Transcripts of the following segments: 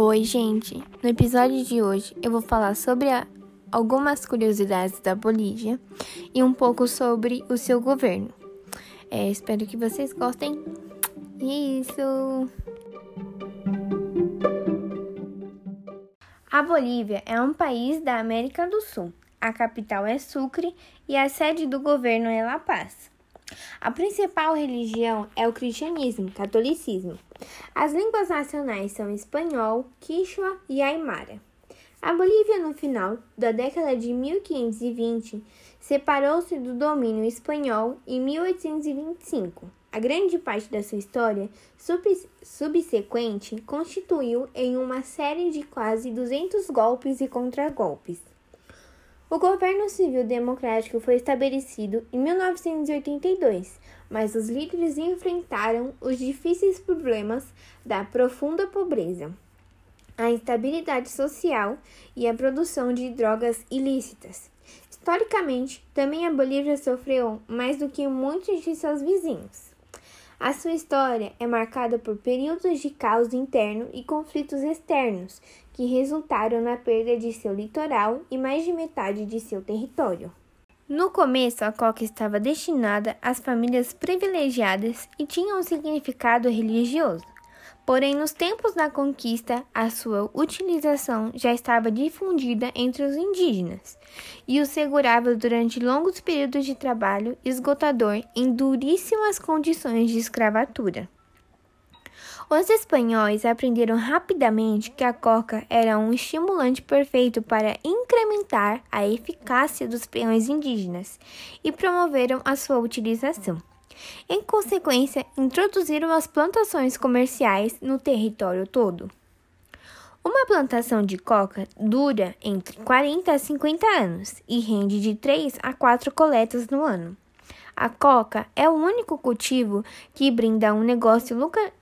Oi, gente! No episódio de hoje eu vou falar sobre a, algumas curiosidades da Bolívia e um pouco sobre o seu governo. É, espero que vocês gostem. Isso! A Bolívia é um país da América do Sul. A capital é Sucre e a sede do governo é La Paz. A principal religião é o cristianismo, catolicismo. As línguas nacionais são espanhol, quichua e aimara. A Bolívia, no final da década de 1520, separou-se do domínio espanhol em 1825. A grande parte da sua história subsequente constituiu em uma série de quase 200 golpes e contragolpes. O governo civil democrático foi estabelecido em 1982, mas os líderes enfrentaram os difíceis problemas da profunda pobreza, a instabilidade social e a produção de drogas ilícitas. Historicamente, também a Bolívia sofreu mais do que muitos de seus vizinhos. A sua história é marcada por períodos de caos interno e conflitos externos, que resultaram na perda de seu litoral e mais de metade de seu território. No começo, a coca estava destinada às famílias privilegiadas e tinha um significado religioso. Porém, nos tempos da conquista, a sua utilização já estava difundida entre os indígenas e os segurava durante longos períodos de trabalho esgotador em duríssimas condições de escravatura. Os espanhóis aprenderam rapidamente que a coca era um estimulante perfeito para incrementar a eficácia dos peões indígenas e promoveram a sua utilização. Em consequência, introduziram as plantações comerciais no território todo. Uma plantação de coca dura entre 40 a 50 anos e rende de 3 a 4 coletas no ano. A coca é o único cultivo que brinda um negócio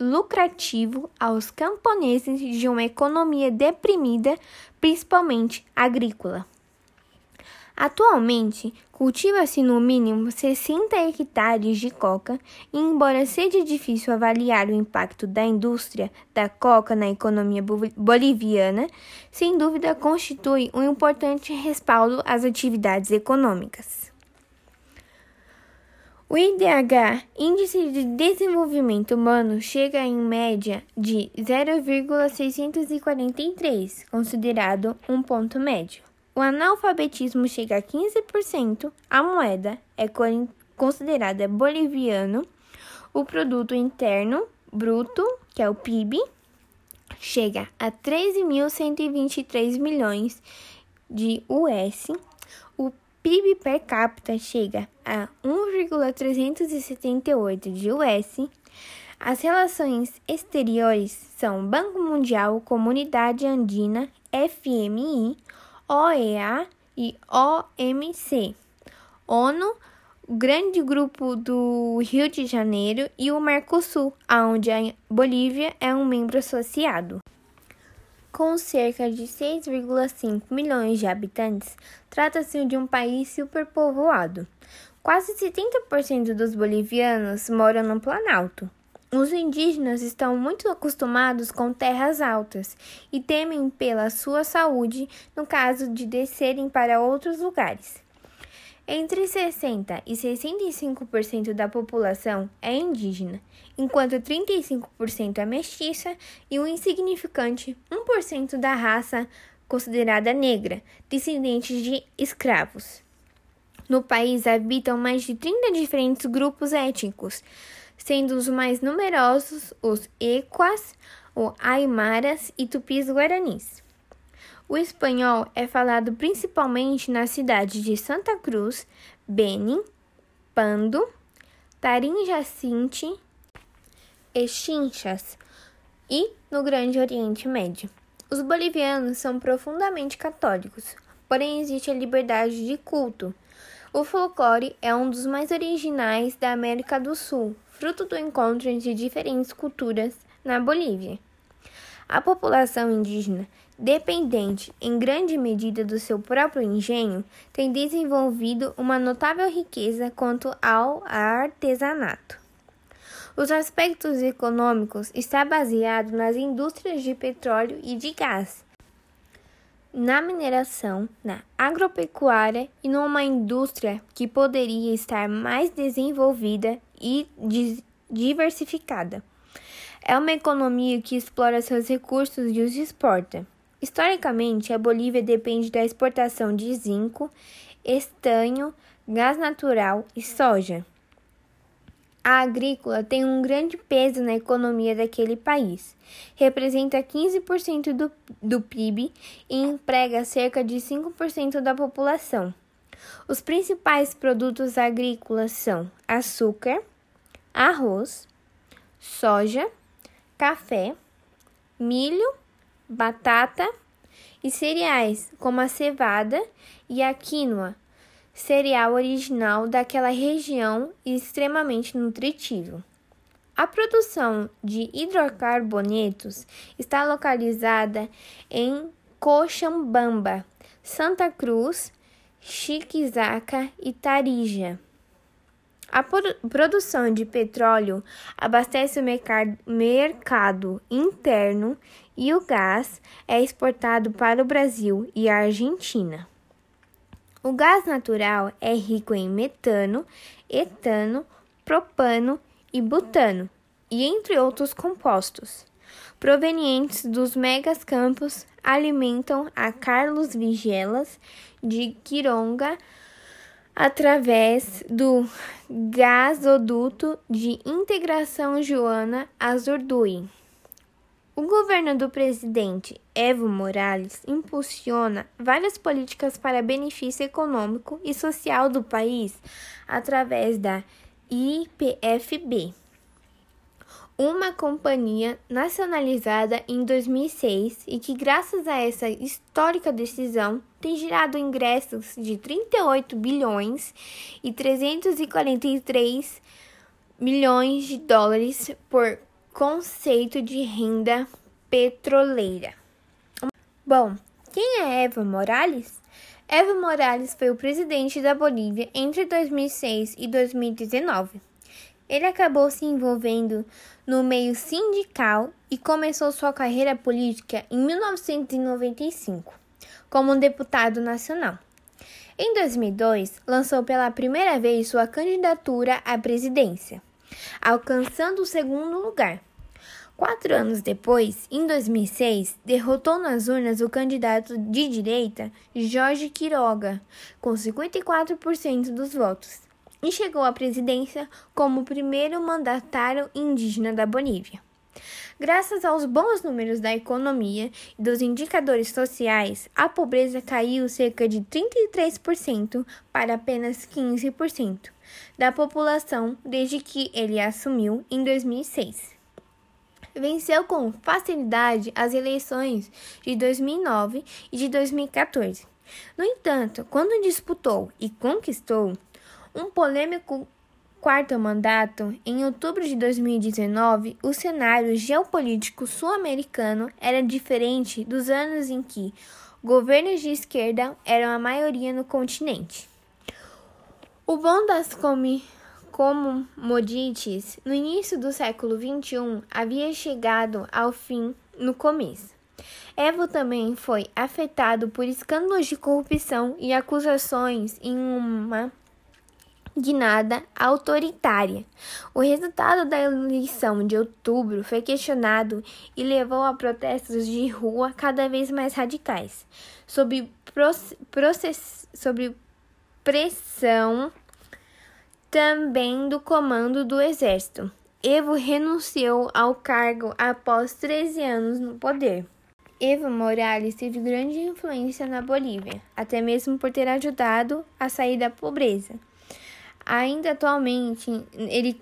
lucrativo aos camponeses de uma economia deprimida, principalmente agrícola. Atualmente, cultiva-se no mínimo 60 hectares de coca, e embora seja difícil avaliar o impacto da indústria da coca na economia boliviana, sem dúvida constitui um importante respaldo às atividades econômicas. O IDH, Índice de Desenvolvimento Humano, chega em média de 0,643, considerado um ponto médio. O analfabetismo chega a 15%, a moeda é considerada boliviano, o produto interno bruto, que é o PIB, chega a 13.123 milhões de US PIB per capita chega a 1,378 de US. As relações exteriores são Banco Mundial, Comunidade Andina, FMI, OEA e OMC. ONU, o grande grupo do Rio de Janeiro e o Mercosul, onde a Bolívia é um membro associado. Com cerca de 6,5 milhões de habitantes, trata-se de um país superpovoado. Quase 70% dos bolivianos moram no Planalto. Os indígenas estão muito acostumados com terras altas e temem pela sua saúde no caso de descerem para outros lugares. Entre 60% e 65% da população é indígena, enquanto 35% é mestiça e um insignificante 1% da raça considerada negra, descendentes de escravos. No país habitam mais de 30 diferentes grupos étnicos, sendo os mais numerosos os Equas, os Aimaras e Tupis Guaranis. O espanhol é falado principalmente nas cidades de Santa Cruz, Beni, Pando, Tarim-Jacinte, Echinchas e no Grande Oriente Médio. Os bolivianos são profundamente católicos, porém existe a liberdade de culto. O folclore é um dos mais originais da América do Sul, fruto do encontro entre diferentes culturas na Bolívia. A população indígena, dependente em grande medida do seu próprio engenho, tem desenvolvido uma notável riqueza quanto ao artesanato. Os aspectos econômicos está baseado nas indústrias de petróleo e de gás, na mineração, na agropecuária e numa indústria que poderia estar mais desenvolvida e diversificada. É uma economia que explora seus recursos e os exporta. Historicamente, a Bolívia depende da exportação de zinco, estanho, gás natural e soja. A agrícola tem um grande peso na economia daquele país. Representa 15% do, do PIB e emprega cerca de 5% da população. Os principais produtos agrícolas são açúcar, arroz, soja, café, milho, batata e cereais, como a cevada e a quinoa, cereal original daquela região e extremamente nutritivo. A produção de hidrocarbonetos está localizada em Cochabamba, Santa Cruz, Chiquizaca e Tarija. A produção de petróleo abastece o mercado interno e o gás é exportado para o Brasil e a Argentina. O gás natural é rico em metano, etano, propano e butano, e entre outros compostos. Provenientes dos megas campos, alimentam a Carlos Vigelas de Quironga através do gasoduto de integração Joana Azurduy. O governo do presidente Evo Morales impulsiona várias políticas para benefício econômico e social do país através da IPFB, uma companhia nacionalizada em 2006 e que, graças a essa histórica decisão, tem gerado ingressos de 38 bilhões e 343 milhões de dólares por conceito de renda petroleira. Bom, quem é Evo Morales? Evo Morales foi o presidente da Bolívia entre 2006 e 2019. Ele acabou se envolvendo no meio sindical e começou sua carreira política em 1995 como um deputado nacional. Em 2002, lançou pela primeira vez sua candidatura à presidência alcançando o segundo lugar. Quatro anos depois, em 2006, derrotou nas urnas o candidato de direita Jorge Quiroga, com 54% dos votos, e chegou à presidência como o primeiro mandatário indígena da Bolívia. Graças aos bons números da economia e dos indicadores sociais, a pobreza caiu cerca de 33% para apenas 15% da população desde que ele assumiu em 2006. Venceu com facilidade as eleições de 2009 e de 2014. No entanto, quando disputou e conquistou um polêmico quarto mandato, em outubro de 2019, o cenário geopolítico sul-americano era diferente dos anos em que governos de esquerda eram a maioria no continente. O bom das commodities no início do século XXI havia chegado ao fim no começo. Evo também foi afetado por escândalos de corrupção e acusações em uma guinada autoritária. O resultado da eleição de outubro foi questionado e levou a protestos de rua cada vez mais radicais, sob, process, sob pressão também do comando do exército. Evo renunciou ao cargo após 13 anos no poder. Evo Morales teve grande influência na Bolívia, até mesmo por ter ajudado a sair da pobreza. Ainda atualmente, ele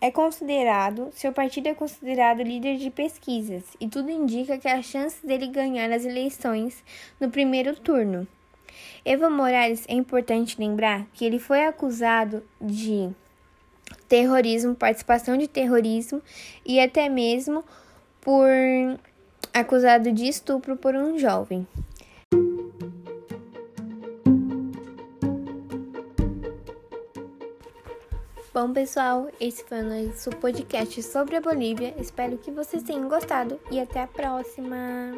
é considerado, seu partido é considerado líder de pesquisas, e tudo indica que há chances dele ganhar as eleições no primeiro turno. Evo Morales é importante lembrar que ele foi acusado de terrorismo, participação de terrorismo e até mesmo por acusado de estupro por um jovem. Bom, pessoal, esse foi o nosso podcast sobre a Bolívia. Espero que vocês tenham gostado e até a próxima!